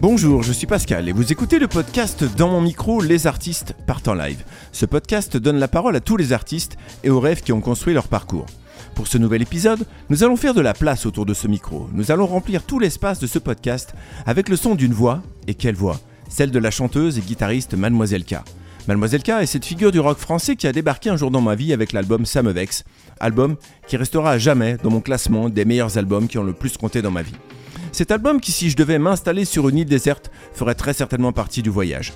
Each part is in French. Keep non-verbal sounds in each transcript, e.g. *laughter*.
Bonjour, je suis Pascal et vous écoutez le podcast Dans mon micro, les artistes partent en live. Ce podcast donne la parole à tous les artistes et aux rêves qui ont construit leur parcours. Pour ce nouvel épisode, nous allons faire de la place autour de ce micro. Nous allons remplir tout l'espace de ce podcast avec le son d'une voix, et quelle voix? Celle de la chanteuse et guitariste Mademoiselle K. Mademoiselle K est cette figure du rock français qui a débarqué un jour dans ma vie avec l'album Ça album qui restera à jamais dans mon classement des meilleurs albums qui ont le plus compté dans ma vie. Cet album qui, si je devais m'installer sur une île déserte, ferait très certainement partie du voyage.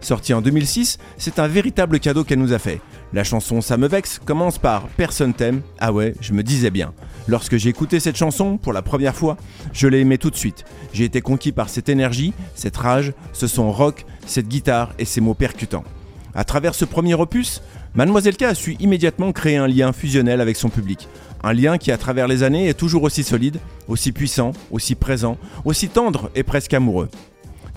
Sorti en 2006, c'est un véritable cadeau qu'elle nous a fait. La chanson Ça me vexe commence par Personne t'aime. Ah ouais, je me disais bien. Lorsque j'ai écouté cette chanson pour la première fois, je l'ai aimée tout de suite. J'ai été conquis par cette énergie, cette rage, ce son rock, cette guitare et ces mots percutants. À travers ce premier opus, Mademoiselle K a su immédiatement créer un lien fusionnel avec son public. Un lien qui, à travers les années, est toujours aussi solide, aussi puissant, aussi présent, aussi tendre et presque amoureux.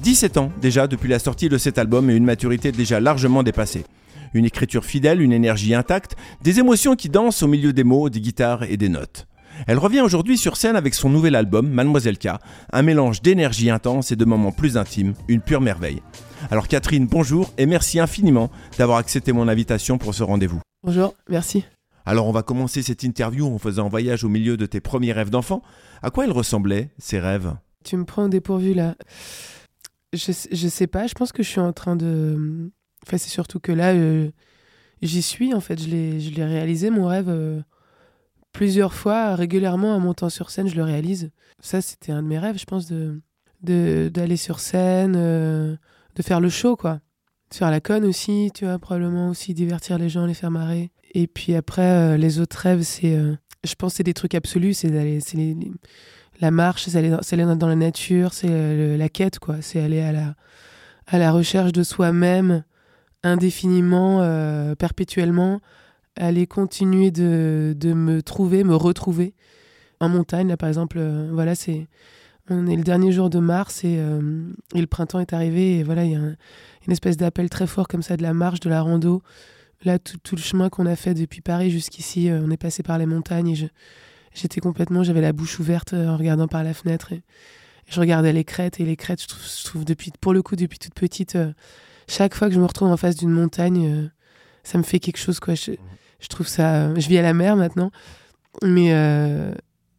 17 ans déjà depuis la sortie de cet album et une maturité déjà largement dépassée. Une écriture fidèle, une énergie intacte, des émotions qui dansent au milieu des mots, des guitares et des notes. Elle revient aujourd'hui sur scène avec son nouvel album, Mademoiselle K, un mélange d'énergie intense et de moments plus intimes, une pure merveille. Alors Catherine, bonjour et merci infiniment d'avoir accepté mon invitation pour ce rendez-vous. Bonjour, merci. Alors on va commencer cette interview en faisant un voyage au milieu de tes premiers rêves d'enfant. À quoi ils ressemblaient, ces rêves? Tu me prends au dépourvu là. Je, je sais pas, je pense que je suis en train de... Enfin c'est surtout que là, euh, j'y suis en fait, je l'ai réalisé mon rêve euh, plusieurs fois, régulièrement en montant sur scène, je le réalise. Ça c'était un de mes rêves, je pense, de d'aller sur scène, euh, de faire le show quoi. De faire la conne aussi, tu vois, probablement aussi divertir les gens, les faire marrer. Et puis après, euh, les autres rêves, c'est. Euh, je pense c'est des trucs absolus, c'est la marche, c'est aller, aller, dans la nature, c'est euh, la quête, quoi. C'est aller à la, à la recherche de soi-même indéfiniment, perpétuellement, aller continuer de, de, me trouver, me retrouver. En montagne, là, par exemple, voilà, c'est. On est le dernier jour de mars et, et le printemps est arrivé et voilà, il y a une espèce d'appel très fort comme ça de la marche, de la rando. Là, tout, le chemin qu'on a fait depuis Paris jusqu'ici, euh, on est passé par les montagnes et j'étais complètement, j'avais la bouche ouverte euh, en regardant par la fenêtre et, je regardais les crêtes et les crêtes, je trouve, depuis, pour le coup, depuis toute petite, euh, chaque fois que je me retrouve en face d'une montagne, ça me fait quelque chose, quoi. Je, trouve ça, je vis à la mer maintenant, mais,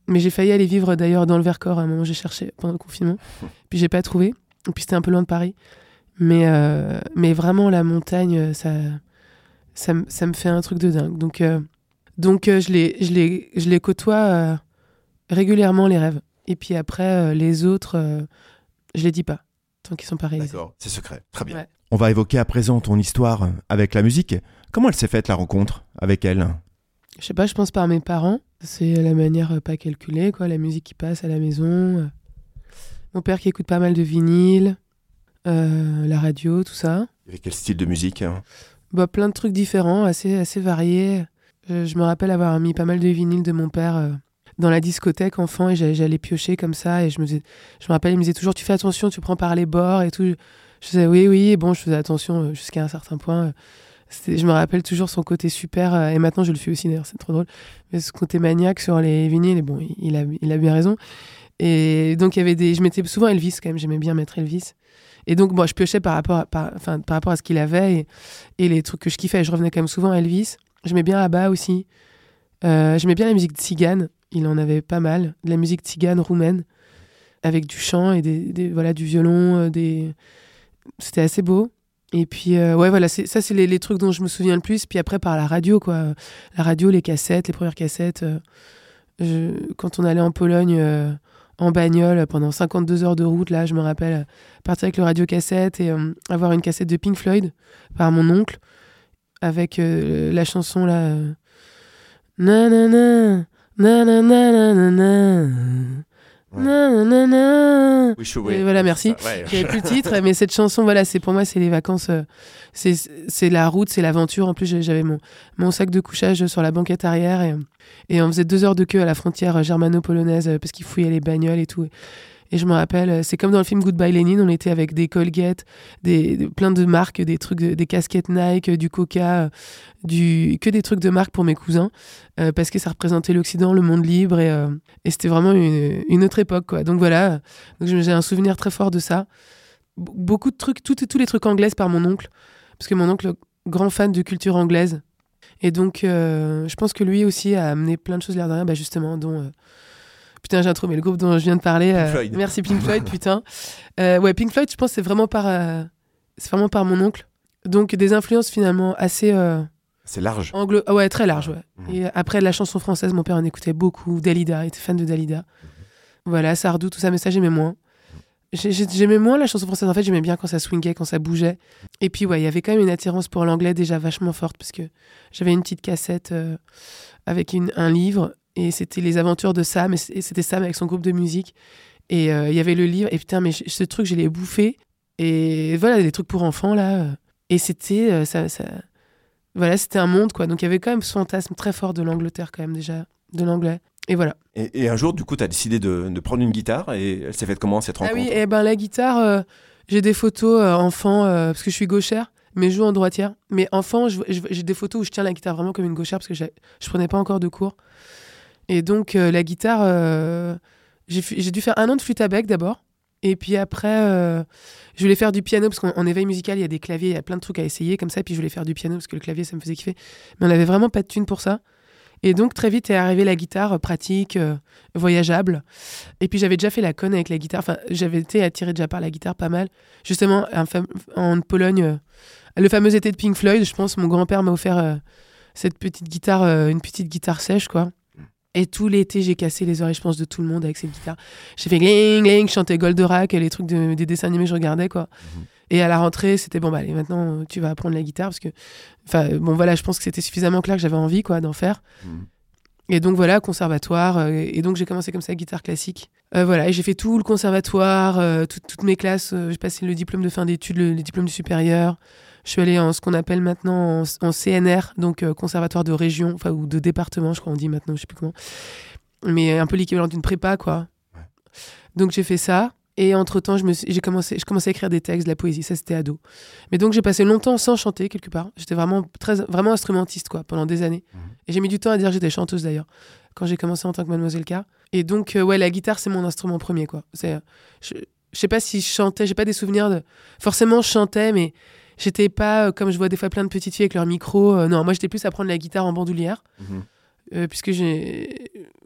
mais j'ai failli aller vivre d'ailleurs dans le Vercors à un moment, j'ai cherché pendant le confinement, *laughs* puis j'ai pas trouvé, et puis c'était un peu loin de Paris, mais, mais vraiment la montagne, ça ça, ça, me fait un truc de dingue. Donc, euh, donc euh, je, les, je, les, je les côtoie euh, régulièrement, les rêves. Et puis après, les autres, je les dis pas, tant qu'ils sont pas réalisés. D'accord, c'est secret. Très bien. On va évoquer à présent ton histoire avec la musique. Comment elle s'est faite, la rencontre avec elle? Je sais pas, je pense par mes parents. C'est la manière pas calculée, quoi. La musique qui passe à la maison. Mon père qui écoute pas mal de vinyle, la radio, tout ça. Et quel style de musique hein? Bah, Plein de trucs différents, assez, assez variés. Je, me rappelle avoir mis pas mal de vinyles de mon père euh, dans la discothèque enfant et j'allais piocher comme ça. Et je me, je me rappelle, il me disait toujours Tu fais attention, tu prends par les bords et tout. Je disais Oui, oui. Et bon, je faisais attention euh, jusqu'à un certain point. Je me rappelle toujours son côté super, euh, et maintenant je le fais aussi d'ailleurs, c'est trop drôle. Mais ce côté maniaque sur les vinyles, bon, il a, il a bien raison. Et donc il y avait des, je mettais souvent Elvis quand même, j'aimais bien mettre Elvis. Et donc, moi, je piochais par rapport à, par, enfin, par rapport à ce qu'il avait et, les trucs que je kiffais. Je revenais quand même souvent à Elvis. J'aimais bien Abba aussi. Euh, j'aimais bien la musique tzigane. Il en avait pas mal. De la musique tzigane roumaine, avec du chant et des, voilà, du violon. Euh, des... C'était assez beau. Et puis, euh, ouais, voilà, ça, c'est les, trucs dont je me souviens le plus. Puis après, par la radio, quoi. La radio, les cassettes, les premières cassettes. quand on allait en Pologne en bagnole pendant 52 heures de route. Là, je me rappelle partir avec le radio cassette et euh, avoir une cassette de Pink Floyd par mon oncle avec euh, la chanson là. Nanana, nanana, nanana. Et voilà, merci. J'avais plus le titre, mais cette chanson, voilà, c'est pour moi, c'est les vacances, euh, c'est la route, c'est l'aventure. En plus, j'avais mon, mon sac de couchage sur la banquette arrière et et on faisait deux heures de queue à la frontière germano-polonaise euh, parce qu'ils fouillaient les bagnoles et tout. Et je me rappelle, c'est comme dans le film Goodbye Lenin, on était avec des Colgate, des, plein de marques, des trucs, des casquettes Nike, du Coca, du, que des trucs de marque pour mes cousins, parce que ça représentait l'Occident, le monde libre, et, et c'était vraiment une, autre époque, quoi. Donc voilà, donc j'ai un souvenir très fort de ça. Beaucoup de trucs, tous les trucs anglais par mon oncle, parce que mon oncle, grand fan de culture anglaise, et donc, euh, je pense que lui aussi a amené plein de choses l'air de rien, bah justement, dont. Euh, putain, j'ai trouvé le groupe dont je viens de parler. Euh, merci Pink Floyd, *laughs* putain. ouais, Pink Floyd, je pense c'est vraiment par, c'est vraiment par mon oncle. Donc des influences finalement assez. c'est large. Anglo... ouais, très large, ouais. Mmh. Et après la chanson française, mon père en écoutait beaucoup. Dalida, il était fan de Dalida. Mmh. Voilà, Sardou, tout ça, mais ça j'aimais moins. J'aimais moins la chanson française. En fait, j'aimais bien quand ça swingait, quand ça bougeait. Et puis, ouais, il y avait quand même une attirance pour l'anglais déjà vachement forte parce que j'avais une petite cassette euh, avec une, un livre et c'était les aventures de Sam. Et c'était Sam avec son groupe de musique. Et euh, il y avait le livre. Et putain, mais ce truc, je l'ai bouffé. Et voilà, des trucs pour enfants là. Et c'était euh, ça, ça, Voilà, c'était un monde quoi. Donc il y avait quand même ce fantasme très fort de l'Angleterre quand même déjà, de l'anglais. Et voilà. Et, un jour, du coup, tu as décidé de, prendre une guitare et elle s'est faite comment cette rencontre Ah oui, et eh ben la guitare, euh, j'ai des photos enfant, parce que je suis gauchère, mais je joue en droitière. Mais enfant, j'ai des photos où je tiens la guitare vraiment comme une gauchère parce que je prenais pas encore de cours. Et donc, la guitare, j'ai dû faire un an de flûte à bec d'abord. Et puis après, je voulais faire du piano parce qu'en éveil musical, il y a des claviers, il y a plein de trucs à essayer comme ça. Et puis je voulais faire du piano parce que le clavier, ça me faisait kiffer. Mais on n'avait vraiment pas de thune pour ça. Et donc très vite est arrivée la guitare euh, pratique, euh, voyageable. Et puis j'avais déjà fait la conne avec la guitare. Enfin, j'avais été attirée déjà par la guitare pas mal. Justement, en Pologne, euh, le fameux été de Pink Floyd, je pense, mon grand-père m'a offert cette petite guitare, une petite guitare sèche, quoi. Et tout l'été, j'ai cassé les oreilles, je pense, de tout le monde avec cette guitare. J'ai fait gling, gling, je chantais Goldorak et les trucs des dessins animés, je regardais, quoi. Mhm. Et à la rentrée, c'était bon, bah allez, maintenant tu vas apprendre la guitare parce que, enfin, bon voilà, je pense que c'était suffisamment clair que j'avais envie, quoi, d'en faire. Mhm. Et donc voilà, conservatoire. Euh, et donc j'ai commencé comme ça, guitare classique. Euh, voilà, et j'ai fait tout le conservatoire, euh, toutes mes classes. j'ai passé le diplôme de fin d'études, le, diplôme du supérieur. Je suis allée en ce qu'on appelle maintenant en, CNR, donc conservatoire de région, enfin, ou de département, je crois on dit maintenant, je sais plus comment. Mais un peu l'équivalent d'une prépa, quoi. Donc j'ai fait ça. Et entre-temps, j'ai commencé, je commençais à écrire des textes, de la poésie, ça c'était ado. Mais donc j'ai passé longtemps sans chanter quelque part. J'étais vraiment, très, vraiment instrumentiste quoi, pendant des années. Mhm. Et j'ai mis du temps à dire que j'étais chanteuse d'ailleurs, quand j'ai commencé en tant que Mademoiselle K. Et donc, euh, ouais, la guitare c'est mon instrument premier quoi. C'est, je, je sais pas si je chantais, j'ai pas des souvenirs de. Forcément, je chantais, mais j'étais pas euh, comme je vois des fois plein de petites filles avec leur micro. Euh, non, moi j'étais plus à prendre la guitare en bandoulière. Mhm. puisque j'ai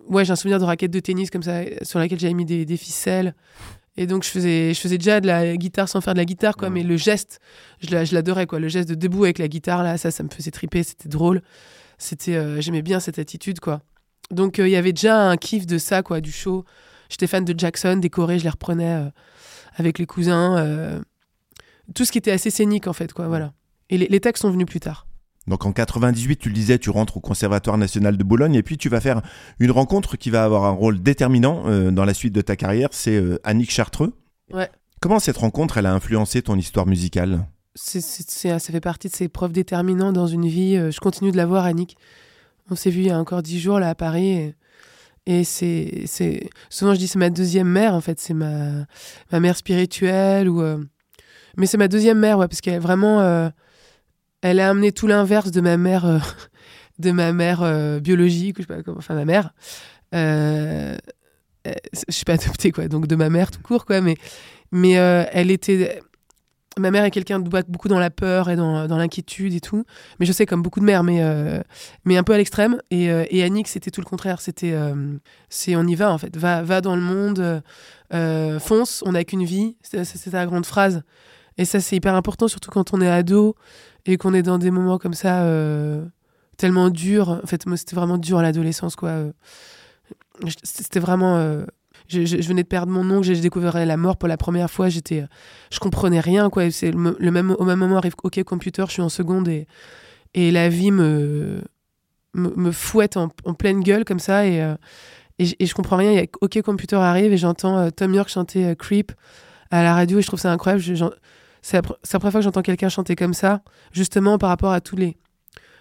ouais j'ai un souvenir de raquette de tennis comme ça sur laquelle j'avais mis des, des ficelles et donc, je faisais, je faisais déjà de la guitare sans faire de la guitare, quoi. Mais le geste, je l'adorais, quoi. Le geste de debout avec la guitare, là, ça, ça me faisait triper. C'était drôle. C'était, euh, j'aimais bien cette attitude, quoi. Donc, euh, il y avait déjà un kiff de ça, quoi, du show. J'étais fan de Jackson, des chorés, je les reprenais euh, avec les cousins. Tout ce qui était assez scénique, en fait, quoi. Voilà. Et les textes sont venus plus tard. Donc en 98, tu le disais, tu rentres au Conservatoire national de Bologne et puis tu vas faire une rencontre qui va avoir un rôle déterminant euh, dans la suite de ta carrière, c'est euh, Annick Chartreux. Ouais. Comment cette rencontre, elle a influencé ton histoire musicale? C'est, Ça fait partie de ces preuves déterminantes dans une vie. Euh, je continue de la voir, Annick. On s'est vu il y a encore dix jours là à Paris. Et, c'est, c'est souvent je dis c'est ma deuxième mère en fait, c'est ma, ma mère spirituelle ou mais c'est ma deuxième mère parce qu'elle est vraiment elle a amené tout l'inverse de ma mère, euh, *laughs* de ma mère euh, biologique, je enfin ma mère. Euh, je suis pas adoptée quoi, donc de ma mère tout court quoi, mais mais elle était ma mère est quelqu'un de beaucoup dans la peur et dans, l'inquiétude et tout. Mais je sais, comme beaucoup de mères, mais, mais un peu à l'extrême. Et, et Annick, c'était tout le contraire. C'était c'est on y va, en fait. Va, va dans le monde, fonce, on n'a qu'une vie. C'est la grande phrase. Et ça, c'est hyper important, surtout quand on est ado et qu'on est dans des moments comme ça euh, tellement durs. En fait, moi, c'était vraiment dur à l'adolescence, quoi. Euh, c'était vraiment. Euh, je, venais de perdre mon oncle, j'ai découvert la mort pour la première fois. J'étais, je comprenais rien, quoi. C'est le, même, au même moment arrive OK Computer, je suis en seconde et, et la vie me, me, fouette en, pleine gueule comme ça et, et, et, je comprends rien. A OK Computer arrive et j'entends Tom York chanter Creep à la radio et je trouve ça incroyable. C'est la, première fois que j'entends quelqu'un chanter comme ça, justement par rapport à tous les,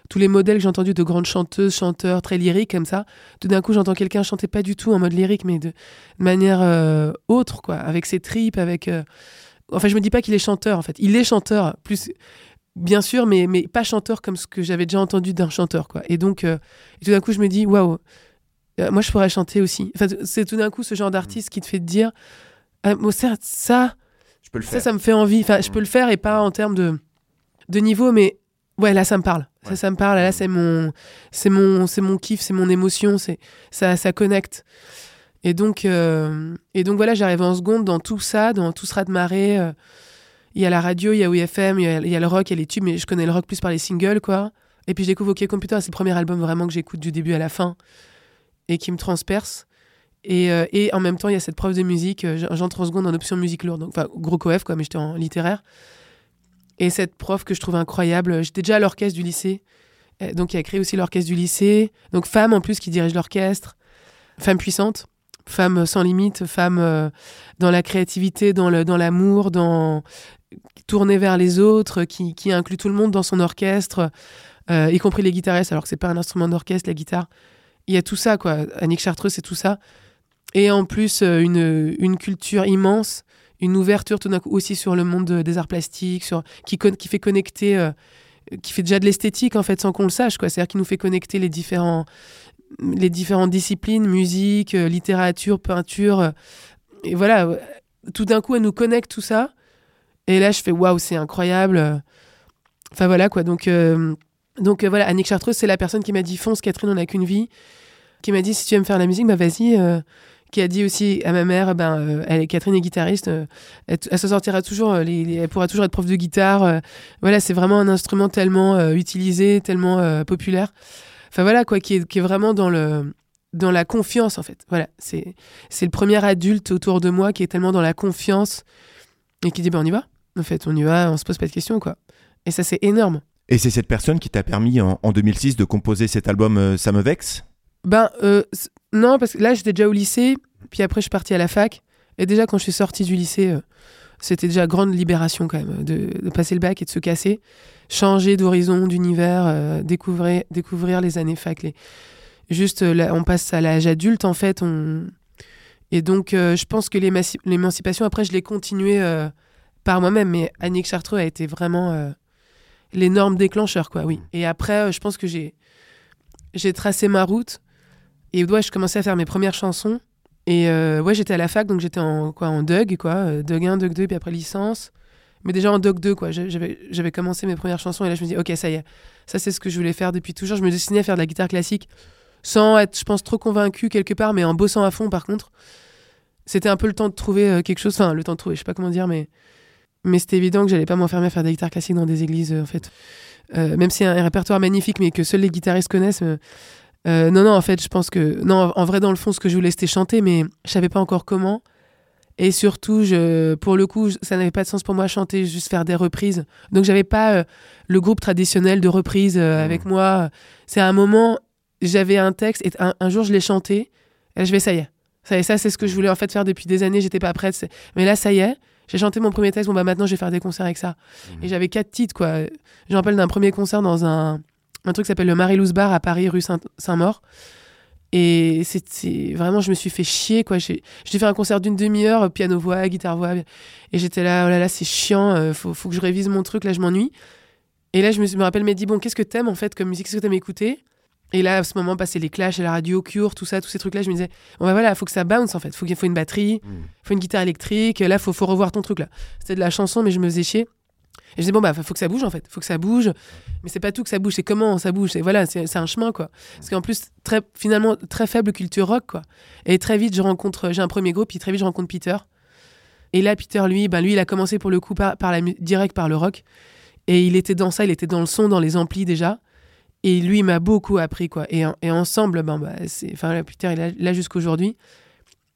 tous les modèles que j'ai entendus de grandes chanteuses, chanteurs très lyriques comme ça. Tout d'un coup, j'entends quelqu'un chanter pas du tout en mode lyrique, mais de, manière euh, autre, quoi, avec ses tripes, avec. Euh, enfin, je me dis pas qu'il est chanteur, en fait. Il est chanteur, plus bien sûr, mais, mais pas chanteur comme ce que j'avais déjà entendu d'un chanteur, quoi. Et donc, euh, tout d'un coup, je me dis, waouh, moi, je pourrais chanter aussi. Enfin, c'est tout d'un coup ce genre d'artiste qui te fait dire, ah, ça, ça, je peux le faire. ça, ça me fait envie. Enfin, je peux le faire et pas en termes de, de niveau, mais ouais, là, ça me parle. Ça, ça me parle. Là, c'est mon, c'est mon, c'est mon kiff, c'est mon émotion. C'est ça, ça connecte. Et donc, euh, et donc voilà, j'arrive en seconde dans tout ça, dans tout ce rat de marée. Euh, il y a la radio, il y a OFM, il y a, le rock, il y a les tubes, mais je connais le rock plus par les singles, quoi. Et puis je découvre OK Computer, c'est le premier album vraiment que j'écoute du début à la fin et qui me transperce. Et, euh, et en même temps, il y a cette preuve de musique. J'entre en seconde en option musique lourde, donc enfin gros coef, quoi, mais j'étais en littéraire. Et cette prof que je trouve incroyable, j'étais déjà à l'orchestre du lycée, euh, donc il a créé aussi l'orchestre du lycée. Donc femme en plus qui dirige l'orchestre, femme puissante, femme sans limite, femme euh, dans la créativité, dans l'amour, dans tourner vers les autres, qui, inclut tout le monde dans son orchestre, euh, y compris les guitaristes, alors que c'est pas un instrument d'orchestre la guitare. Il y a tout ça quoi. Annick Chartreux c'est tout ça. Et en plus une, une culture immense une ouverture tout d'un coup aussi sur le monde des arts plastiques, sur, qui, fait connecter, euh, qui fait déjà de l'esthétique en fait sans qu'on le sache. quoi. C'est-à-dire qui nous fait connecter les, différents, les différentes disciplines, musique, euh, littérature, peinture. Euh, et voilà, tout d'un coup, elle nous connecte tout ça. Et là, je fais waouh, c'est incroyable. Enfin voilà quoi. Donc, donc voilà, Annick Chartreuse, c'est la personne qui m'a dit fonce, Catherine, on n'a qu'une vie. Qui m'a dit si tu aimes faire la musique, bah vas-y qui a dit aussi à ma mère, ben, euh, elle est Catherine est guitariste, euh, elle, se sortira toujours, euh, elle pourra toujours être prof de guitare. voilà, c'est vraiment un instrument tellement utilisé, tellement populaire. Enfin voilà quoi, qui est, qui est vraiment dans le dans la confiance en fait. Voilà, c'est c'est le premier adulte autour de moi qui est tellement dans la confiance et qui dit ben on y va. En fait, on y va, on se pose pas de questions quoi. Et ça c'est énorme. Et c'est cette personne qui t'a permis en, en, 2006 de composer cet album Ça me vexe Ben non, parce que là, j'étais déjà au lycée, puis après, je suis partie à la fac. Et déjà, quand je suis sortie du lycée, euh, c'était déjà grande libération quand même, de, passer le bac et de se casser, changer d'horizon, d'univers, euh, découvrir, découvrir les années fac. Les... Juste, euh, là, on passe à l'âge adulte, en fait. On... Et donc, je pense que l'émancipation, après, je l'ai continuée par moi-même. Mais Annick Chartreux a été vraiment l'énorme déclencheur, quoi, oui. Et après, je pense que j'ai tracé ma route et ouais, je commençais à faire mes premières chansons. Et euh, ouais, j'étais à la fac, donc j'étais en, quoi, en Doug, quoi. Euh, Doug 1, Doug 2, puis après licence. Mais déjà en Doug 2, quoi. J'avais commencé mes premières chansons et là, je me dis, ok, ça y est. Ça, c'est ce que je voulais faire depuis toujours. Je me destinais à faire de la guitare classique sans être, je pense, trop convaincu quelque part, mais en bossant à fond, par contre. C'était un peu le temps de trouver euh, quelque chose. Enfin, le temps de trouver, je sais pas comment dire, mais, mais c'était évident que j'allais pas m'enfermer à faire de la guitare classique dans des églises, en fait. même si c'est un, répertoire magnifique, mais que seuls les guitaristes connaissent euh, non, non, en fait, je pense que. Non, en vrai, dans le fond, ce que je voulais, c'était chanter, mais je savais pas encore comment. Et surtout, je, pour le coup, ça n'avait pas de sens pour moi chanter, juste faire des reprises. Donc, j'avais pas euh, le groupe traditionnel de reprises euh, mmh. avec moi. C'est à un moment, j'avais un texte et un, jour, je l'ai chanté. Et je vais, ça y est. Ça, ça c'est ce que je voulais en fait faire depuis des années. J'étais pas prête. Mais là, ça y est. J'ai chanté mon premier texte. Bon, bah maintenant, je vais faire des concerts avec ça. Mmh. Et j'avais quatre titres, quoi. Je me rappelle d'un premier concert dans un un truc qui s'appelle le Marie-Louise Bar à Paris, rue Saint-Maur. Et c'est vraiment, je me suis fait chier, quoi. J'ai fait un concert d'une demi-heure, piano-voix, guitare-voix. Et j'étais là, oh là là, c'est chiant, euh, faut, faut, que je révise mon truc, là, je m'ennuie. Et là, je me, me rappelle, mais dit, bon, qu'est-ce que t'aimes, en fait, comme musique, qu'est-ce que t'aimes écouter? Et là, à ce moment, passer les clashs à la radio, Cure, tout ça, tous ces trucs-là, je me disais, bon, bah voilà, faut que ça bounce, en fait. Faut qu'il faut une batterie, il mm. faut une guitare électrique. Là, faut, faut revoir ton truc, là. C'était de la chanson, mais je me faisais chier. Et je disais, bon, bah, faut que ça bouge, en fait. Faut que ça bouge. Mais c'est pas tout que ça bouge, c'est comment ça bouge. Et voilà, c'est un chemin, quoi. Parce qu'en plus, très, finalement, très faible culture rock, quoi. Et très vite, je rencontre, j'ai un premier groupe, puis très vite, je rencontre Peter. Et là, Peter, lui, ben, lui, il a commencé pour le coup par, par la, direct par le rock. Et il était dans ça, il était dans le son, dans les amplis déjà. Et lui, m'a beaucoup appris, quoi. Et, et ensemble, ben, c'est, enfin, Peter, il est là, jusqu'aujourd'hui.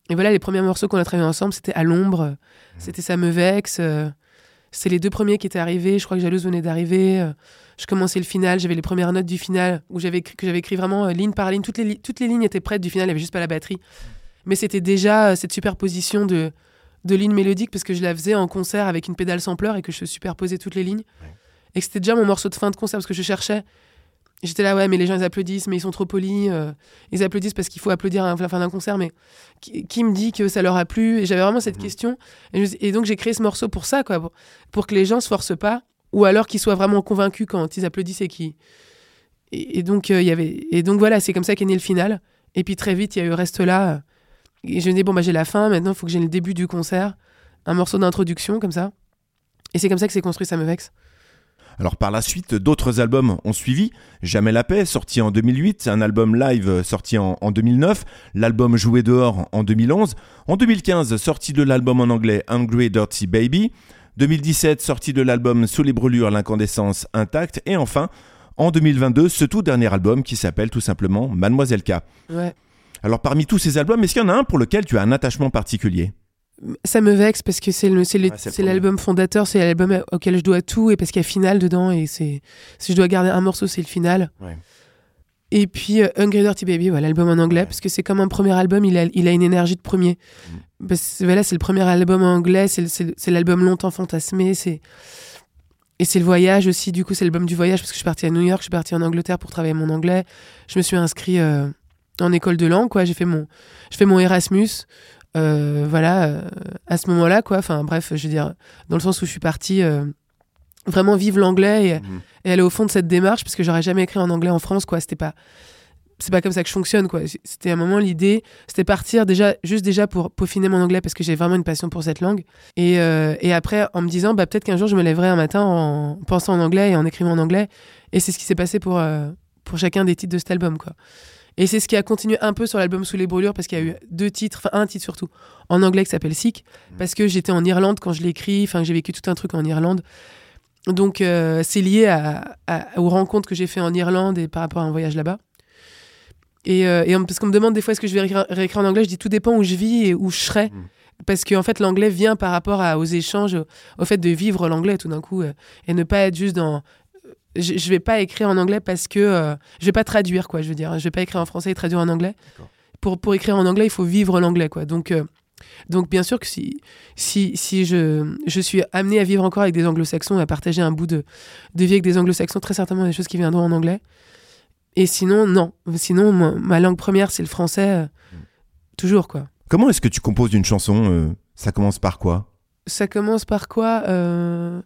Et voilà, les premiers morceaux qu'on a travaillé ensemble, c'était à l'ombre. C'était Ça me vexe. Euh, c'est les deux premiers qui étaient arrivés. Je crois que Jalouse venait d'arriver. Euh, je commençais le final. J'avais les premières notes du final où j'avais que j'avais écrit vraiment euh, ligne par ligne. Toutes les, toutes les lignes étaient prêtes du final. Il n'y avait juste pas la batterie. Mais c'était déjà euh, cette superposition de, de lignes mélodiques parce que je la faisais en concert avec une pédale sampleur et que je superposais toutes les lignes. Et que c'était déjà mon morceau de fin de concert parce que je cherchais J'étais là, ouais, mais les gens ils applaudissent, mais ils sont trop polis. euh, ils applaudissent parce qu'il faut applaudir à la fin d'un concert, mais qui, qui me dit que ça leur a plu? Et j'avais vraiment cette Mhm. question. Et, je- et donc j'ai créé ce morceau pour ça, quoi, pour, pour que les gens se forcent pas, ou alors qu'ils soient vraiment convaincus quand ils applaudissent et qui. Et, et donc euh, y avait. Et donc voilà, c'est comme ça qu'est né le final. Et puis très vite, il y a eu reste là. euh, Et je me dis bon bah j'ai la fin, maintenant il faut que j'ai le début du concert, un morceau d'introduction comme ça. Et c'est comme ça que c'est construit, ça me vexe. Alors par la suite, d'autres albums ont suivi. Jamais la paix, sorti en 2008, un album live sorti en, en 2009, l'album Joué dehors en 2011, en 2015, sortie de l'album en anglais Hungry Dirty Baby, 2017, sortie de l'album Sous les brûlures, l'incandescence intacte, et enfin, en 2022, ce tout dernier album qui s'appelle tout simplement Mademoiselle K. Ouais. Alors parmi tous ces albums, est-ce qu'il y en a un pour lequel tu as un attachement particulier? Ça me vexe parce que c'est Ouais, l'album fondateur, c'est l'album auquel je dois tout et parce qu'il y a final dedans et c'est si je dois garder un morceau, c'est le final. Ouais. Et puis euh, Hungry Dirty Baby, voilà, l'album en anglais Ouais. parce que c'est comme un premier album, il a, il a une énergie de premier. Mm. Parce que voilà, c'est le premier album en anglais, c'est l'album longtemps fantasmé, c'est et c'est le voyage aussi. Du coup, c'est l'album du voyage parce que je suis partie à New York, je suis partie en Angleterre pour travailler mon anglais. Je me suis inscrit euh, en école de langue, quoi. J'ai fait mon, je fais mon Erasmus. Euh, voilà, euh, à ce moment-là, quoi. Enfin, bref, je veux dire, dans le sens où je suis partie euh, vraiment vivre l'anglais et, et aller au fond de cette démarche, parce que j'aurais jamais écrit en anglais en France, quoi. C'était pas, c'est pas comme ça que je fonctionne, quoi. C'était à un moment l'idée, c'était partir déjà, juste déjà pour peaufiner mon anglais, parce que j'ai vraiment une passion pour cette langue. Et, euh, et après, en me disant, bah peut-être qu'un jour je me lèverai un matin en pensant en anglais et en écrivant en anglais. Et c'est ce qui s'est passé pour euh, pour chacun des titres de cet album, quoi. Et c'est ce qui a continué un peu sur l'album Sous les brûlures, parce qu'il y a eu deux titres, enfin un titre surtout, en anglais qui s'appelle Sick, parce que j'étais en Irlande quand je l'ai écrit, enfin j'ai vécu tout un truc en Irlande. Donc euh, c'est lié à, à- aux rencontres que j'ai fait en Irlande et par rapport à un voyage là-bas. Et, euh, et parce qu'on me demande des fois est-ce que je vais réécrire, réécrire en anglais, je dis tout dépend où je vis et où je serai. Mm. Parce qu'en fait, l'anglais vient par rapport à- aux échanges, au, au fait de vivre l'anglais tout d'un coup euh, et ne pas être juste dans. Je, je vais pas écrire en anglais parce que euh, je vais pas traduire quoi. Je veux dire, je vais pas écrire en français et traduire en anglais. Pour pour écrire en anglais, il faut vivre l'anglais quoi. Donc euh, donc bien sûr que si si si je je suis amené à vivre encore avec des anglo-saxons et à partager un bout de de vie avec des anglo-saxons, très certainement des choses qui viendront en anglais. Et sinon non, sinon ma, ma langue première c'est le français. euh, Toujours quoi. Comment est-ce que tu composes une chanson euh, Ça commence par quoi? Ça commence par quoi Euh,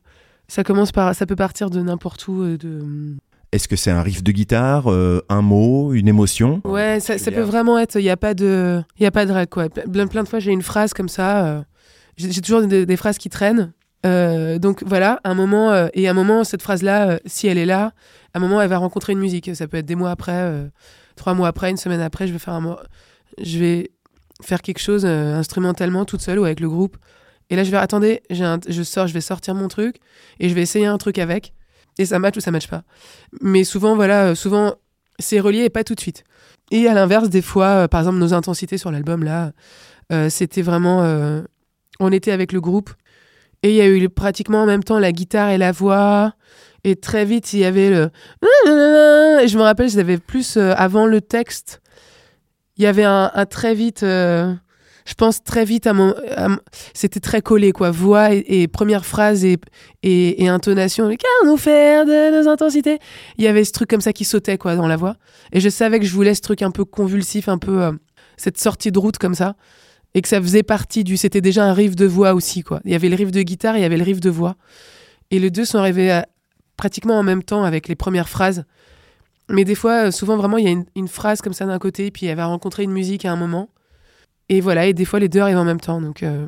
Ça commence par. Ça peut partir de n'importe où. euh, De... Est-ce que c'est un riff de guitare, euh, un mot, une émotion? Ouais, ça, ça peut vraiment être. Il n'y a pas de. Il y a pas de règle, quoi. Plein, plein de fois, j'ai une phrase comme ça. euh, j'ai toujours des, des phrases qui traînent. Euh, donc voilà, un moment. euh, et à un moment, cette phrase-là, euh, si elle est là, à un moment, elle va rencontrer une musique. Ça peut être des mois après, euh, trois mois après, une semaine après, je vais faire un Je vais faire quelque chose euh, instrumentalement toute seule ou avec le groupe. Et là, je vais attendez, un- je sors, je vais sortir mon truc et je vais essayer un truc avec. Et ça match ou ça match pas. Mais souvent, voilà, euh, souvent, c'est relié et pas tout de suite. Et à l'inverse, des fois, euh, par exemple, nos intensités sur l'album, là, euh, c'était vraiment. on était avec le groupe et il y a eu pratiquement en même temps la guitare et la voix. Et très vite, il y avait le. Et je me rappelle, j'avais plus avant le texte. Il y avait un très vite. Je pense très vite à mon. C'était très collé, quoi. Voix et, et première phrase et, et, et intonation. Car nous faire de nos intensités? Il y avait ce truc comme ça qui sautait, quoi, dans la voix. Et je savais que je voulais ce truc un peu convulsif, un peu. euh, cette sortie de route comme ça. Et que ça faisait partie du. C'était déjà un riff de voix aussi, quoi. Il y avait le riff de guitare il y avait le riff de voix. Et les deux sont arrivés pratiquement en même temps avec les premières phrases. Mais des fois, euh, souvent vraiment, il y a une, une phrase comme ça d'un côté, puis elle va rencontrer une musique à un moment. Et voilà, et des fois, les deux arrivent en même temps. Donc, euh,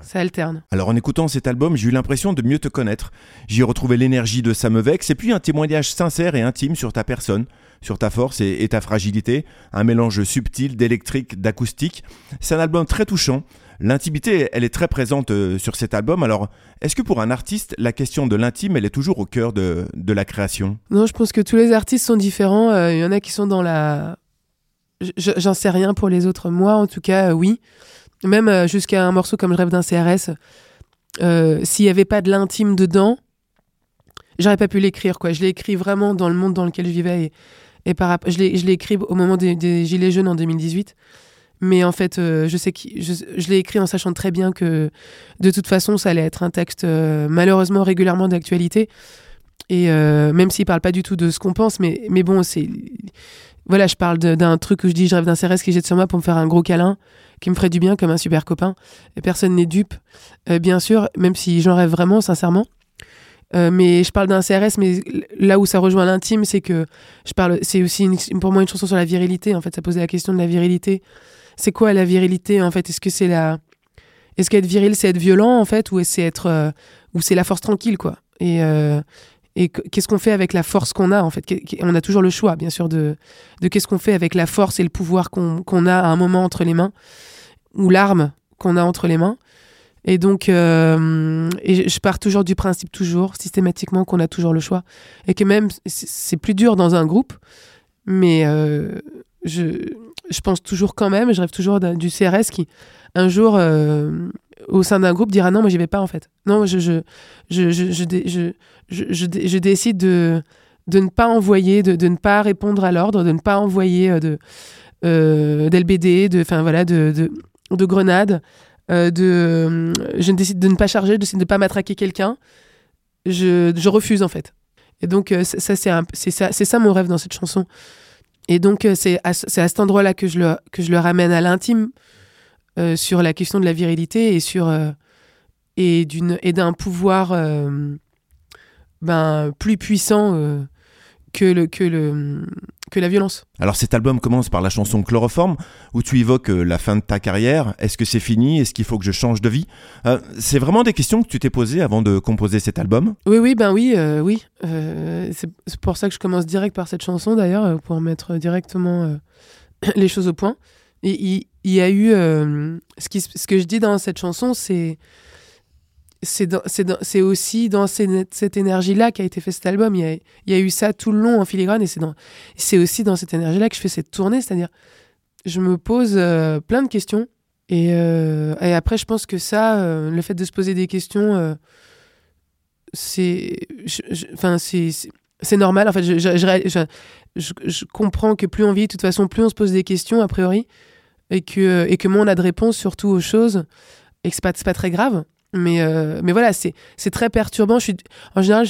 ça alterne. Alors en écoutant cet album, j'ai eu l'impression de mieux te connaître. J'y ai retrouvé l'énergie de Sam Vex et puis un témoignage sincère et intime sur ta personne, sur ta force et, et ta fragilité, un mélange subtil d'électrique, d'acoustique. C'est un album très touchant. L'intimité, elle est très présente euh, sur cet album. Alors, est-ce que pour un artiste, la question de l'intime, elle est toujours au cœur de, de la création? Non, je pense que tous les artistes sont différents. Euh, Il y en a qui sont dans la. Je- je- J'en sais rien pour les autres. Moi, en tout cas, euh, oui. Même euh, jusqu'à un morceau comme Je rêve d'un CRS, euh, s'il n'y avait pas de l'intime dedans, j'aurais pas pu l'écrire. quoi. Je l'ai écrit vraiment dans le monde dans lequel je vivais. Et, et par, je l'ai écrit au moment des, Gilets jaunes en 2018. Mais en fait, je sais que je, l'ai écrit en sachant très bien que de toute façon, ça allait être un texte malheureusement régulièrement d'actualité. Et même s'il parle pas du tout de ce qu'on pense, mais, mais bon, c'est. Voilà, je parle d'un truc où je dis je rêve d'un CRS qui jette sur moi pour me faire un gros câlin, qui me ferait du bien comme un super copain. Et personne n'est dupe, bien sûr, même si j'en rêve vraiment, sincèrement. Euh, mais je parle d'un CRS, mais là où ça rejoint l'intime, c'est que je parle, c'est aussi pour moi une chanson sur la virilité. En fait, ça posait la question de la virilité. C'est quoi la virilité en fait? Est-ce que c'est la, est-ce qu'être viril, c'est être violent en fait, ou c'est être, euh, ou c'est la force tranquille quoi? Euh, et qu'est-ce qu'on fait avec la force qu'on a en fait? On a toujours le choix, bien sûr, de, qu'est-ce qu'on fait avec la force et le pouvoir qu'on, a à un moment entre les mains, ou l'arme qu'on a entre les mains. Et donc, euh, je pars toujours du principe, toujours, systématiquement, qu'on a toujours le choix. Et que même, c'est plus dur dans un groupe, mais euh, je, pense toujours quand même, je rêve toujours du CRS qui, un jour, euh, au sein d'un groupe, dira non, moi j'y vais pas en fait. Non, je, je, je, décide de, de ne pas envoyer, de, de ne pas répondre à l'ordre, de ne pas envoyer de, d'LBD, de, enfin voilà, de, de, de grenades. Euh, de, euh, je décide de ne pas charger, de ne pas matraquer quelqu'un, je, je, refuse en fait. Et donc euh, ça, c'est ça, ça mon rêve dans cette chanson. Et donc c'est à, cet endroit-là que, je le, que je le ramène à l'intime sur la question de la virilité et sur et et d'un pouvoir ben plus puissant que le que le que la violence. Alors cet album commence par la chanson Chloroforme, où tu évoques euh, la fin de ta carrière. Est-ce que c'est fini? Est-ce qu'il faut que je change de vie? Euh, C'est vraiment des questions que tu t'es posées avant de composer cet album? Oui, oui, ben oui, euh, oui. c'est pour ça que je commence direct par cette chanson d'ailleurs, pour mettre directement *clears throat* les choses au point. Et il, y a eu... ce, qui, ce que je dis dans cette chanson, c'est c'est aussi dans cette énergie-là qu'a été fait cet album. Il y, a, il y, a, eu ça tout le long en filigrane et c'est aussi dans cette énergie-là que je fais cette tournée. C'est-à-dire, je me pose euh, plein de questions et, euh, et, après, je pense que ça, euh, le fait de se poser des questions, c'est c'est normal. En fait, je, je, je, comprends que plus on vit, de toute façon, plus on se pose des questions, a priori, et que, et que moins on a de réponses, surtout aux choses, et que c'est pas, pas très grave. Mais, euh, mais voilà, c'est très perturbant. Je suis, en général,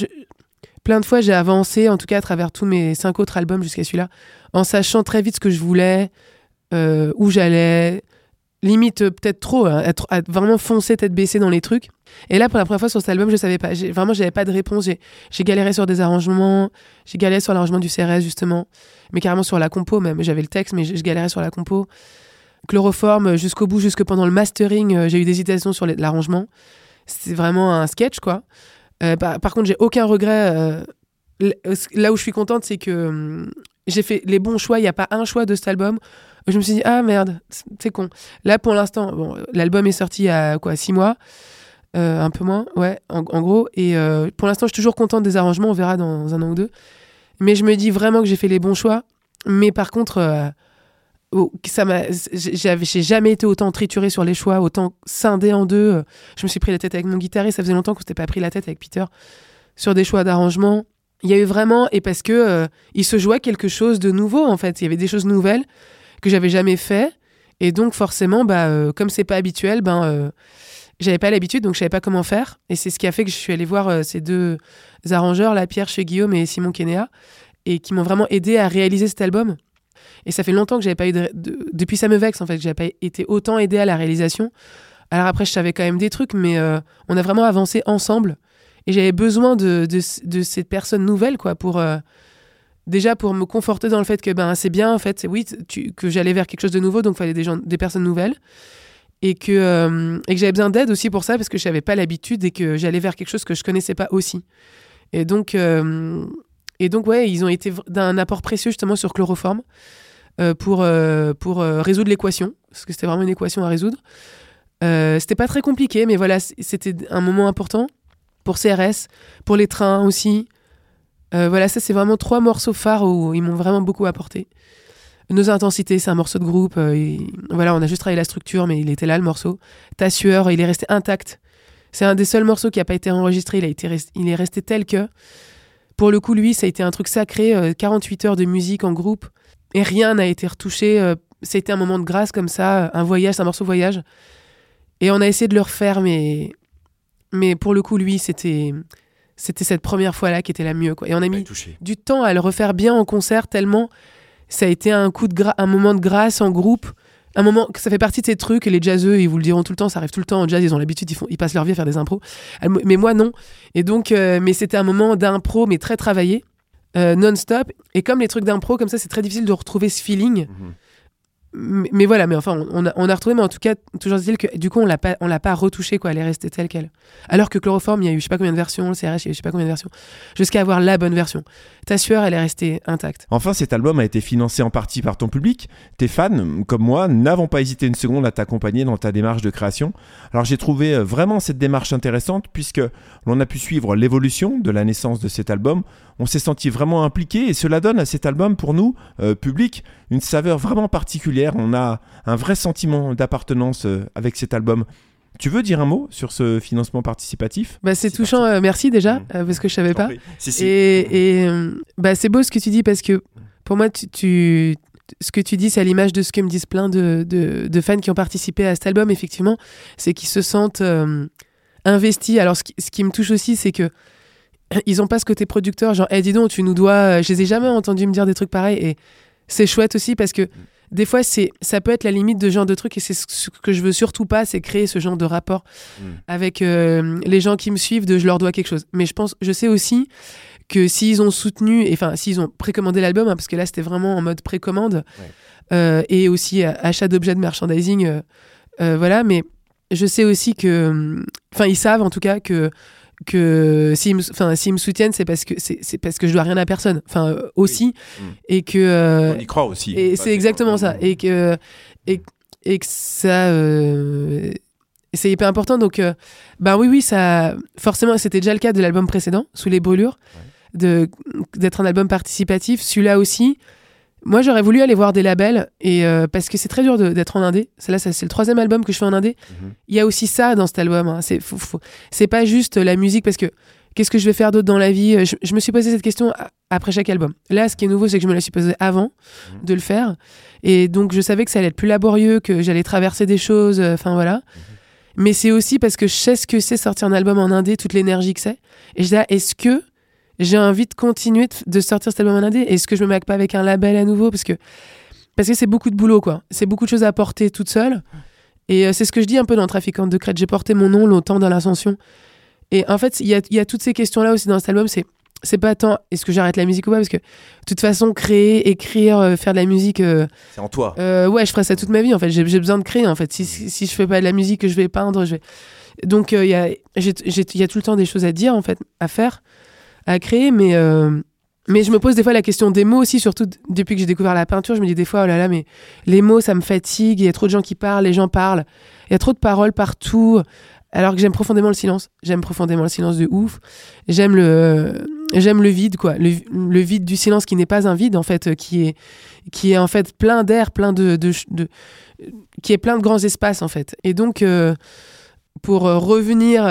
plein de fois, j'ai avancé, en tout cas à travers tous mes cinq autres albums jusqu'à celui-là, en sachant très vite ce que je voulais, euh, où j'allais, limite peut-être trop, hein, être, vraiment foncé tête baissée dans les trucs. Et là, pour la première fois sur cet album, je savais pas. Vraiment, j'avais pas de réponse. J'ai galéré sur des arrangements. J'ai galéré sur l'arrangement du CRS, justement. Mais carrément sur la compo, même. J'avais le texte, mais je galérais sur la compo. Chloroforme jusqu'au bout, jusque pendant le mastering, euh, j'ai eu des hésitations sur l'arrangement. C'est vraiment un sketch, quoi. Euh, par, contre, j'ai aucun regret. Euh, là où je suis contente, c'est que hum, j'ai fait les bons choix. Il n'y a pas un choix de cet album. Je me suis dit, ah merde, c'est con. Là, pour l'instant, l'album est sorti il y a quoi, six mois Un peu moins, ouais, en, gros. Et pour l'instant, je suis toujours contente des arrangements. On verra dans un an ou deux. Mais je me dis vraiment que j'ai fait les bons choix. Mais par contre ça m'a j'ai jamais été autant trituré sur les choix autant scindé en deux. Je me suis pris la tête avec mon guitariste. Ça faisait longtemps qu'on s'était pas pris la tête avec Peter sur des choix d'arrangement. Il y a eu vraiment et parce que euh, il se jouait quelque chose de nouveau en fait. Il y avait des choses nouvelles que j'avais jamais fait. Et donc forcément bah euh, comme c'est pas habituel ben euh, j'avais pas l'habitude donc je savais pas comment faire. Et c'est ce qui a fait que je suis allé voir ces deux arrangeurs là Pierre chez Guillaume et Simon Kenéa et qui m'ont vraiment aidé à réaliser cet album et ça fait longtemps que j'avais pas eu de, depuis ça me vexe en fait, j'avais pas été autant aidé à la réalisation. Alors après, je savais quand même des trucs, mais euh, on a vraiment avancé ensemble. Et j'avais besoin de, de, cette personne nouvelle, quoi, pour euh, déjà pour me conforter dans le fait que ben c'est bien en fait, oui, tu, que j'allais vers quelque chose de nouveau, donc fallait des gens, des personnes nouvelles. Et que, euh, et que j'avais besoin d'aide aussi pour ça, parce que je n'avais pas l'habitude et que j'allais vers quelque chose que je connaissais pas aussi. Et donc, et donc, ouais, ils ont été d'un apport précieux justement sur chloroforme. Euh, pour, euh, pour euh, résoudre l'équation, parce que c'était vraiment une équation à résoudre. c'était pas très compliqué, mais voilà, c'était un moment important pour CRS, pour les trains aussi. voilà, ça c'est vraiment trois morceaux phares où ils m'ont vraiment beaucoup apporté. Nos intensités, c'est un morceau de groupe. voilà, on a juste travaillé la structure, mais il était là le morceau. Ta sueur, il est resté intact. C'est un des seuls morceaux qui n'a pas été enregistré. Il, a été il est resté tel que. Pour le coup, lui, ça a été un truc sacré. 48 heures de musique en groupe et rien n'a été retouché. Euh, c'était un moment de grâce comme ça, un voyage, un morceau voyage. Et on a essayé de le refaire, mais, mais pour le coup, lui, c'était c'était cette première fois-là qui était la mieux. Quoi. Et on a mis touché. du temps à le refaire bien en concert tellement ça a été un coup de gra- un moment de grâce en groupe. Un moment ça fait partie de ces trucs, et les jazzeux, ils vous le diront tout le temps, ça arrive tout le temps en jazz, ils ont l'habitude, ils, ils passent leur vie à faire des impros. Mais moi, non. Et donc, euh, mais c'était un moment d'impro, mais très travaillé, euh, non-stop. Et comme les trucs d'impro, comme ça, c'est très difficile de retrouver ce feeling. Mhm. Mais, voilà, mais enfin, on, a, retrouvé, mais en tout cas, toujours est-il que du coup, on l'a pas, on l'a pas retouché, quoi. Elle est restée telle quelle. Alors que Chloroforme, il y a eu je sais pas combien de versions, le CRH, il y a eu je sais pas combien de versions, jusqu'à avoir la bonne version. Ta sueur, elle est restée intacte. Enfin, cet album a été financé en partie par ton public. Tes fans, comme moi, n'avons pas hésité une seconde à t'accompagner dans ta démarche de création. Alors j'ai trouvé euh, vraiment cette démarche intéressante puisque l'on a pu suivre l'évolution de la naissance de cet album. On s'est senti vraiment impliqué et cela donne à cet album, pour nous, euh, public, une saveur vraiment particulière. On a un vrai sentiment d'appartenance euh, avec cet album. Tu veux dire un mot sur ce financement participatif? Bah, c'est touchant, euh, merci déjà, euh, parce que je savais pas. Si, si. Et, et, euh, bah, c'est beau ce que tu dis parce que pour moi, tu, tu- ce que tu dis, c'est à l'image de ce que me disent plein de, de- de fans qui ont participé à cet album, effectivement, c'est qu'ils se sentent euh, investis. Alors, ce qui, ce qui me touche aussi, c'est que ils ont pas ce côté producteur, genre, eh, dis donc, tu nous dois. euh, Je les ai jamais entendus me dire des trucs pareils. Et c'est chouette aussi parce que des fois, c'est, ça peut être la limite de ce genre de truc et c'est ce que je veux surtout pas, c'est créer ce genre de rapport Mm. avec euh, les gens qui me suivent de je leur dois quelque chose. Mais je pense, je sais aussi que s'ils ont soutenu, enfin s'ils ont précommandé l'album, hein, parce que là c'était vraiment en mode précommande, Ouais. euh, et aussi achat d'objets de merchandising, euh, voilà. Mais je sais aussi que, enfin ils savent en tout cas que que s'ils me, enfin s'ils me soutiennent, c'est parce que c'est parce que je dois rien à personne, enfin euh, aussi, Mm. et que euh, On y croit aussi. et c'est exactement ça. Et que, et, et que ça. euh, c'est hyper important. Donc, bah oui, oui, ça. Forcément, c'était déjà le cas de l'album précédent, Sous les brûlures, de d'être un album participatif. Celui-là aussi. Moi, j'aurais voulu aller voir des labels, et euh, parce que c'est très dur d'être en indé. C'est là, c'est le troisième album que je fais en indé. Mhm. Il y a aussi ça dans cet album. hein. C'est faut- faut- c'est pas juste la musique, parce que qu'est-ce que je vais faire d'autre dans la vie je, je me suis posé cette question après chaque album. Là, ce qui est nouveau, c'est que je me la suis posée avant Mhm. de le faire. Et donc, je savais que ça allait être plus laborieux, que j'allais traverser des choses. euh, Enfin, voilà. Mais c'est aussi parce que je sais ce que c'est sortir un album en indé, toute l'énergie que c'est. Et je dis, ah, est-ce que j'ai envie de continuer de, de sortir cet album en indé Est-ce que je me maque pas avec un label à nouveau Parce que parce que c'est beaucoup de boulot, quoi. C'est beaucoup de choses à porter toute seule. Et euh, c'est ce que je dis un peu dans Trafiquante de Crête. J'ai porté mon nom longtemps dans l'ascension. Et en fait, il y a, y a toutes ces questions-là aussi dans cet album. C'est c'est pas tant est-ce que j'arrête la musique ou pas? Parce que de toute façon créer écrire euh, faire de la musique euh, C'est en toi. ouais, je ferai ça toute ma vie en fait. J'ai besoin de créer en fait. Si, si, si je fais pas de la musique, que je vais peindre, je vais. Donc il y, a, y a tout le temps des choses à dire en fait, à faire, à créer, mais euh, mais je me pose des fois la question des mots aussi, surtout depuis que j'ai découvert la peinture. Je me dis des fois oh là là, mais les mots ça me fatigue. Il y a trop de gens qui parlent, les gens parlent. Il y a trop de paroles partout. Alors que j'aime profondément le silence. J'aime profondément le silence de ouf. J'aime le j'aime le vide quoi, le, vide du silence qui n'est pas un vide en fait, qui est qui est en fait plein d'air, plein de, qui est plein de grands espaces en fait. Et donc euh, pour euh, revenir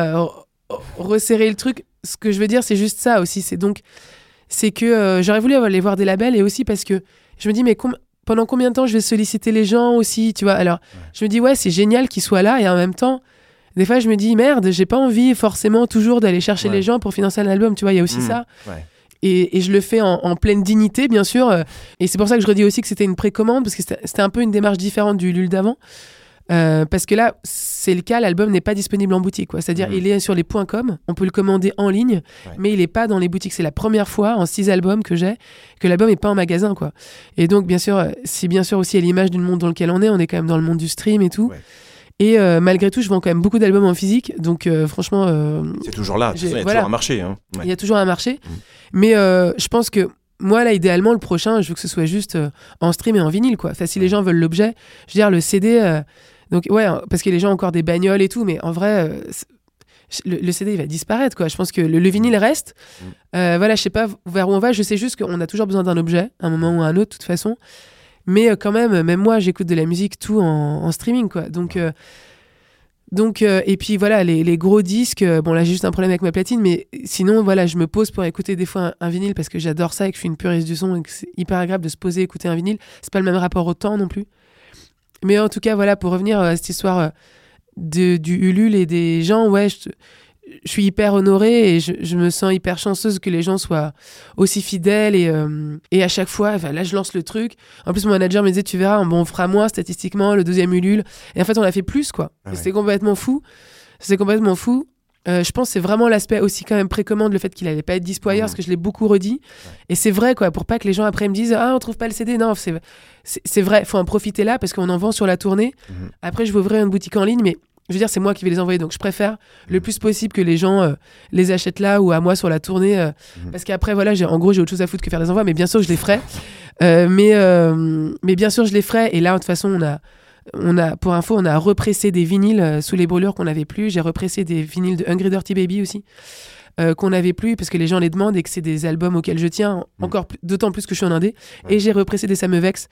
resserrer le truc, ce que je veux dire c'est juste ça aussi, c'est donc c'est que euh, j'aurais voulu aller voir des labels et aussi parce que je me dis mais com- pendant combien de temps je vais solliciter les gens aussi, tu vois? Alors, je me dis ouais, c'est génial qu'ils soient là et en même temps des fois, je me dis merde, j'ai pas envie forcément toujours d'aller chercher Ouais. les gens pour financer un album, tu vois, il y a aussi Mm. ça. Ouais. Et, et je le fais en, en pleine dignité, bien sûr. euh, Et c'est pour ça que je redis aussi que c'était une précommande, parce que c'était c'était un peu une démarche différente du Lul d'avant. Euh, parce que là, c'est le cas, l'album n'est pas disponible en boutique. quoi. C'est-à-dire, Mhm. il est sur les points .com, on peut le commander en ligne, Ouais. mais il n'est pas dans les boutiques. C'est la première fois en six albums que j'ai que l'album n'est pas en magasin. quoi. Et donc, bien sûr, c'est bien sûr aussi à l'image du monde dans lequel on est. On est quand même dans le monde du stream et tout. Ouais. Et euh, malgré tout, je vends quand même beaucoup d'albums en physique. Donc, euh, franchement, euh, C'est toujours là. Façon, Il y a voilà. toujours un marché. hein. Ouais. il y a toujours un marché. Mais je pense que moi, là, idéalement, le prochain, je veux que ce soit juste en stream et en vinyle, quoi. Enfin, si les gens veulent l'objet, je veux dire, le CD. Donc, ouais, hein, parce que les gens ont encore des bagnoles et tout, mais en vrai. euh, le, le CD il va disparaître quoi. Je pense que le, le vinyle reste. Mm. Euh, voilà je sais pas vers où on va. Je sais juste qu'on a toujours besoin d'un objet à un moment ou à un autre de toute façon. Mais euh, quand même même moi j'écoute de la musique tout en, en streaming quoi. Donc euh, donc et puis voilà les, les gros disques bon là j'ai juste un problème avec ma platine mais sinon voilà je me pose pour écouter des fois un, un vinyle parce que j'adore ça et que je suis une puriste du son et que c'est hyper agréable de se poser écouter un vinyle. C'est pas le même rapport au temps non plus mais en tout cas voilà pour revenir à cette histoire euh, de, du Ulule et des gens ouais je, je suis hyper honorée et je, je, me sens hyper chanceuse que les gens soient aussi fidèles et, euh, et à chaque fois, enfin, là je lance le truc. En plus, mon manager me disait, tu verras, bon, on fera moins statistiquement le deuxième Ulule. Et en fait, on a fait plus, quoi. Ah ouais. C'était complètement fou. C'était complètement fou. Euh, je pense que c'est vraiment l'aspect aussi quand même précommande, le fait qu'il allait pas être dispo ailleurs, parce que je l'ai beaucoup redit. Et c'est vrai, quoi, pour pas que les gens après me disent Ah, on trouve pas le CD. Non, c'est vrai, faut en profiter là, parce qu'on en vend sur la tournée. Mhm. Après, je vais ouvrir une boutique en ligne, mais je veux dire, c'est moi qui vais les envoyer. Donc, je préfère le Mhm. plus possible que les gens euh, les achètent là ou à moi sur la tournée. euh, Mhm. Parce qu'après, voilà, j'ai- en gros, j'ai autre chose à foutre que faire des envois, mais bien sûr, je les ferai. Mais, mais bien sûr, je les ferai. Et là, de toute façon, on a. On a, pour info, on a repressé des vinyles euh, sous les brûlures qu'on n'avait plus. J'ai repressé des vinyles de Hungry Dirty Baby aussi, euh, qu'on n'avait plus parce que les gens les demandent et que c'est des albums auxquels je tiens, Mm. encore d'autant plus que je suis en indé. Et j'ai repressé des Ça me vexe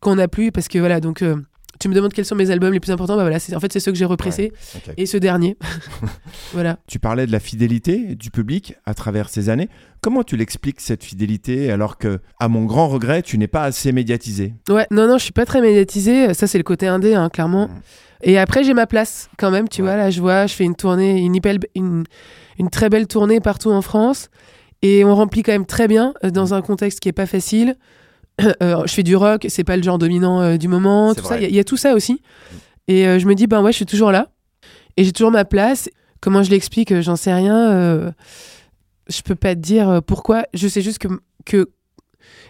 qu'on n'a plus parce que voilà, donc euh, tu me demandes quels sont mes albums les plus importants, bah voilà, en fait c'est ceux que j'ai repressés et ce dernier. *laughs* *laughs* voilà. Tu parlais de la fidélité du public à travers ces années. Comment tu l'expliques cette fidélité alors que, à mon grand regret, tu n'es pas assez médiatisé? Ouais, non, non, je suis pas très médiatisée. Ça, c'est le côté indé, hein, clairement. Mhm. Et après, j'ai ma place quand même. Tu Ouais. vois, là, je vois, je fais une tournée, une, une, une très belle tournée partout en France. Et on remplit quand même très bien euh, dans un contexte qui est pas facile. *coughs* Euh, je fais du rock, c'est pas le genre dominant euh, du moment. Tout ça, il y, a- il y a tout ça aussi. Et euh, je me dis, ben ouais, je suis toujours là. Et j'ai toujours ma place. Comment je l'explique, euh, j'en sais rien. je peux pas te dire pourquoi. Je sais juste que, que,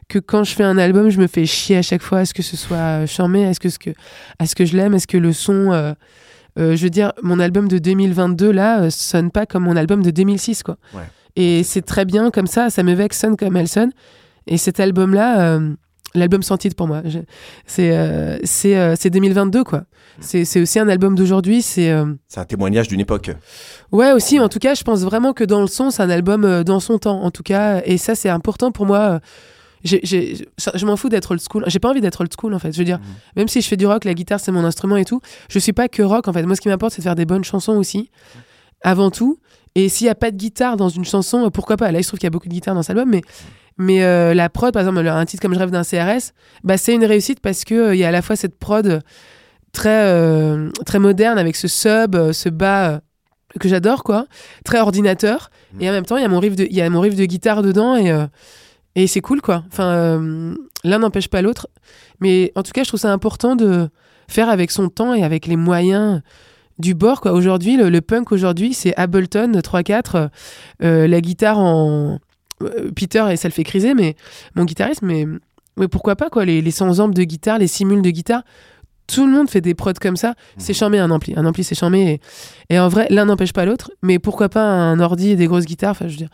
que quand je fais un album, je me fais chier à chaque fois. Est-ce que ce soit charmé Est-ce que, ce que, est-ce que je l'aime Est-ce que le son. je veux dire, mon album de 2022, là, sonne pas comme mon album de 2006, quoi. Ouais. Et c'est très bien comme ça. Ça me vexe, sonne comme elle sonne. Et cet album-là, euh, l'album sans titre pour moi, c'est euh, c'est euh, c'est 2022, quoi. C'est c'est aussi un album d'aujourd'hui. C'est. euh, C'est un témoignage d'une époque. Ouais, aussi, en tout cas, je pense vraiment que dans le son, c'est un album euh, dans son temps, en tout cas. Et ça, c'est important pour moi. euh, je m'en fous d'être old school. J'ai pas envie d'être old school, en fait. Je veux dire, Mhm. même si je fais du rock, la guitare, c'est mon instrument et tout, je suis pas que rock, en fait. Moi, ce qui m'importe, c'est de faire des bonnes chansons aussi, avant tout. Et s'il y a pas de guitare dans une chanson, euh, pourquoi pas? Là, il se trouve qu'il y a beaucoup de guitare dans cet album, mais, mais euh, la prod, par exemple, un titre comme Je rêve d'un CRS, bah, c'est une réussite parce qu'il il y a à la fois cette prod très, euh, très moderne avec ce sub, euh, ce bas. euh, que j'adore quoi, très ordinateur et en même temps il y a mon riff de y a mon riff de guitare dedans et euh, et c'est cool quoi. Enfin euh, l'un n'empêche pas l'autre, mais en tout cas je trouve ça important de faire avec son temps et avec les moyens du bord quoi. Aujourd'hui le, le punk aujourd'hui c'est Ableton 3-4, euh, la guitare en euh, Peter et ça le fait criser mais mon guitariste mais mais pourquoi pas quoi les, les 100 ampes de guitare, les simules de guitare tout le monde fait des prods comme ça. C'est charmé un ampli. Un ampli, c'est charmé. Et, et en vrai, l'un n'empêche pas l'autre. Mais pourquoi pas un ordi et des grosses guitares Enfin, je veux dire,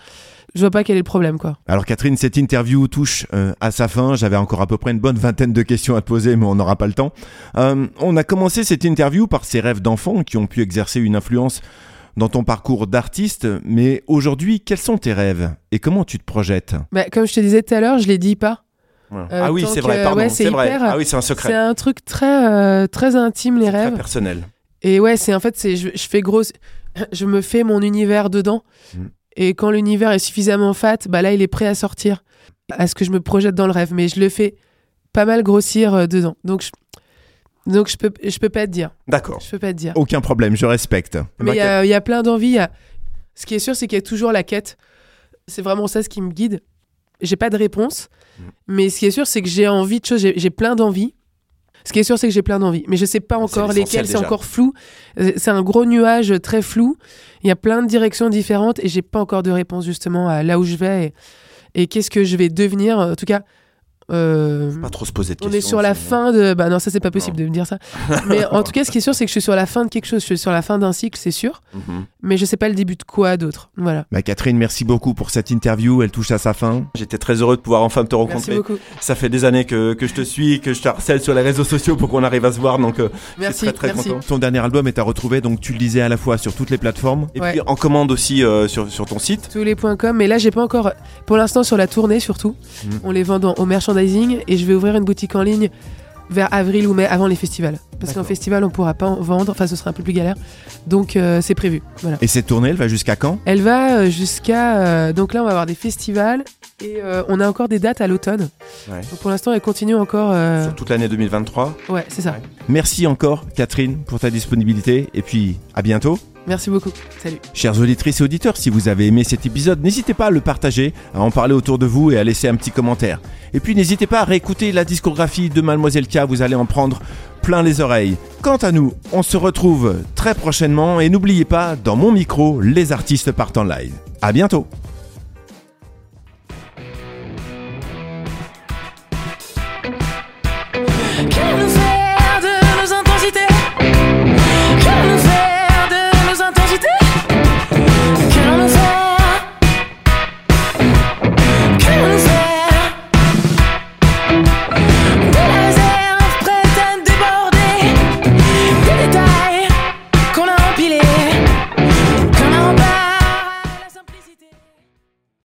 je vois pas quel est le problème, quoi. Alors Catherine, cette interview touche euh, à sa fin. J'avais encore à peu près une bonne vingtaine de questions à te poser, mais on n'aura pas le temps. Euh, on a commencé cette interview par ces rêves d'enfant qui ont pu exercer une influence dans ton parcours d'artiste. Mais aujourd'hui, quels sont tes rêves et comment tu te projettes? Bah, comme je te disais tout à l'heure, je les dis pas. Euh, Ah oui, c'est vrai, que- pardon, ouais, c'est c'est vrai. hyper- Ah oui, c'est un C'est secret. un truc très, euh, très intime, les Très rêves. personnel. Et ouais, c'est en fait, c'est je, je fais gros, je me fais mon univers dedans. Mm. Et quand l'univers est suffisamment fat, bah là, il est prêt à sortir, à ce que je me projette dans le rêve. Mais je le fais pas mal grossir euh, dedans. Donc, je, donc je peux, je peux pas te dire. D'accord. Je peux pas te dire. Aucun problème, je respecte. Mais il y, a- il y a plein d'envies. a- Ce qui est sûr, c'est qu'il y a toujours la quête. C'est vraiment ça ce qui me guide. J'ai pas de réponse, Mm. mais ce qui est sûr, c'est que j'ai envie de choses. J'ai plein d'envies. Ce qui est sûr, c'est que j'ai plein d'envies, mais je sais pas encore lesquelles. C'est encore flou. C'est un gros nuage très flou. Il y a plein de directions différentes et j'ai pas encore de réponse justement à là où je vais et, et qu'est-ce que je vais devenir. En tout cas, euh, Pas trop se poser de on questions. est sur la fin de. Bah non, ça c'est pas possible Non. de me dire ça. *laughs* Mais en tout cas, ce qui est sûr, c'est que je suis sur la fin de quelque chose. Je suis sur la fin d'un cycle, c'est sûr. Mhm. Mais je sais pas le début de quoi d'autre. Voilà. Bah, Catherine, merci beaucoup pour cette interview. Elle touche à sa fin. J'étais très heureux de pouvoir enfin te Merci rencontrer. beaucoup. Ça fait des années que, que je te suis, que je te harcèle sur les réseaux sociaux pour qu'on arrive à se voir. Donc, euh, je Merci. suis très très merci. content. Ton dernier album est à retrouver, donc tu le disais à la fois sur toutes les plateformes et Ouais. puis en commande aussi euh, sur, sur ton site. Tous les points com. Mais là, j'ai pas encore. Pour l'instant, sur la tournée surtout, Mhm. on les vend dans- au merchandising et je vais ouvrir une boutique en ligne vers avril ou mai avant les festivals. Parce qu'en festival, on pourra pas en vendre. Enfin, ce sera un peu plus galère. Donc, euh, c'est prévu. Voilà. Et cette tournée, elle va jusqu'à quand? Elle va euh, jusqu'à. euh, donc là, on va avoir des festivals et euh, on a encore des dates à l'automne. Ouais. Donc pour l'instant, elle continue encore. Sur toute l'année 2023. Ouais, c'est ça. Merci encore, Catherine, pour ta disponibilité et puis à bientôt. Merci beaucoup. Salut. Chers auditrices et auditeurs, si vous avez aimé cet épisode, n'hésitez pas à le partager, à en parler autour de vous et à laisser un petit commentaire. Et puis n'hésitez pas à réécouter la discographie de Mademoiselle K, vous allez en prendre plein les oreilles. Quant à nous, on se retrouve très prochainement et n'oubliez pas, dans mon micro, les artistes partent en live. À bientôt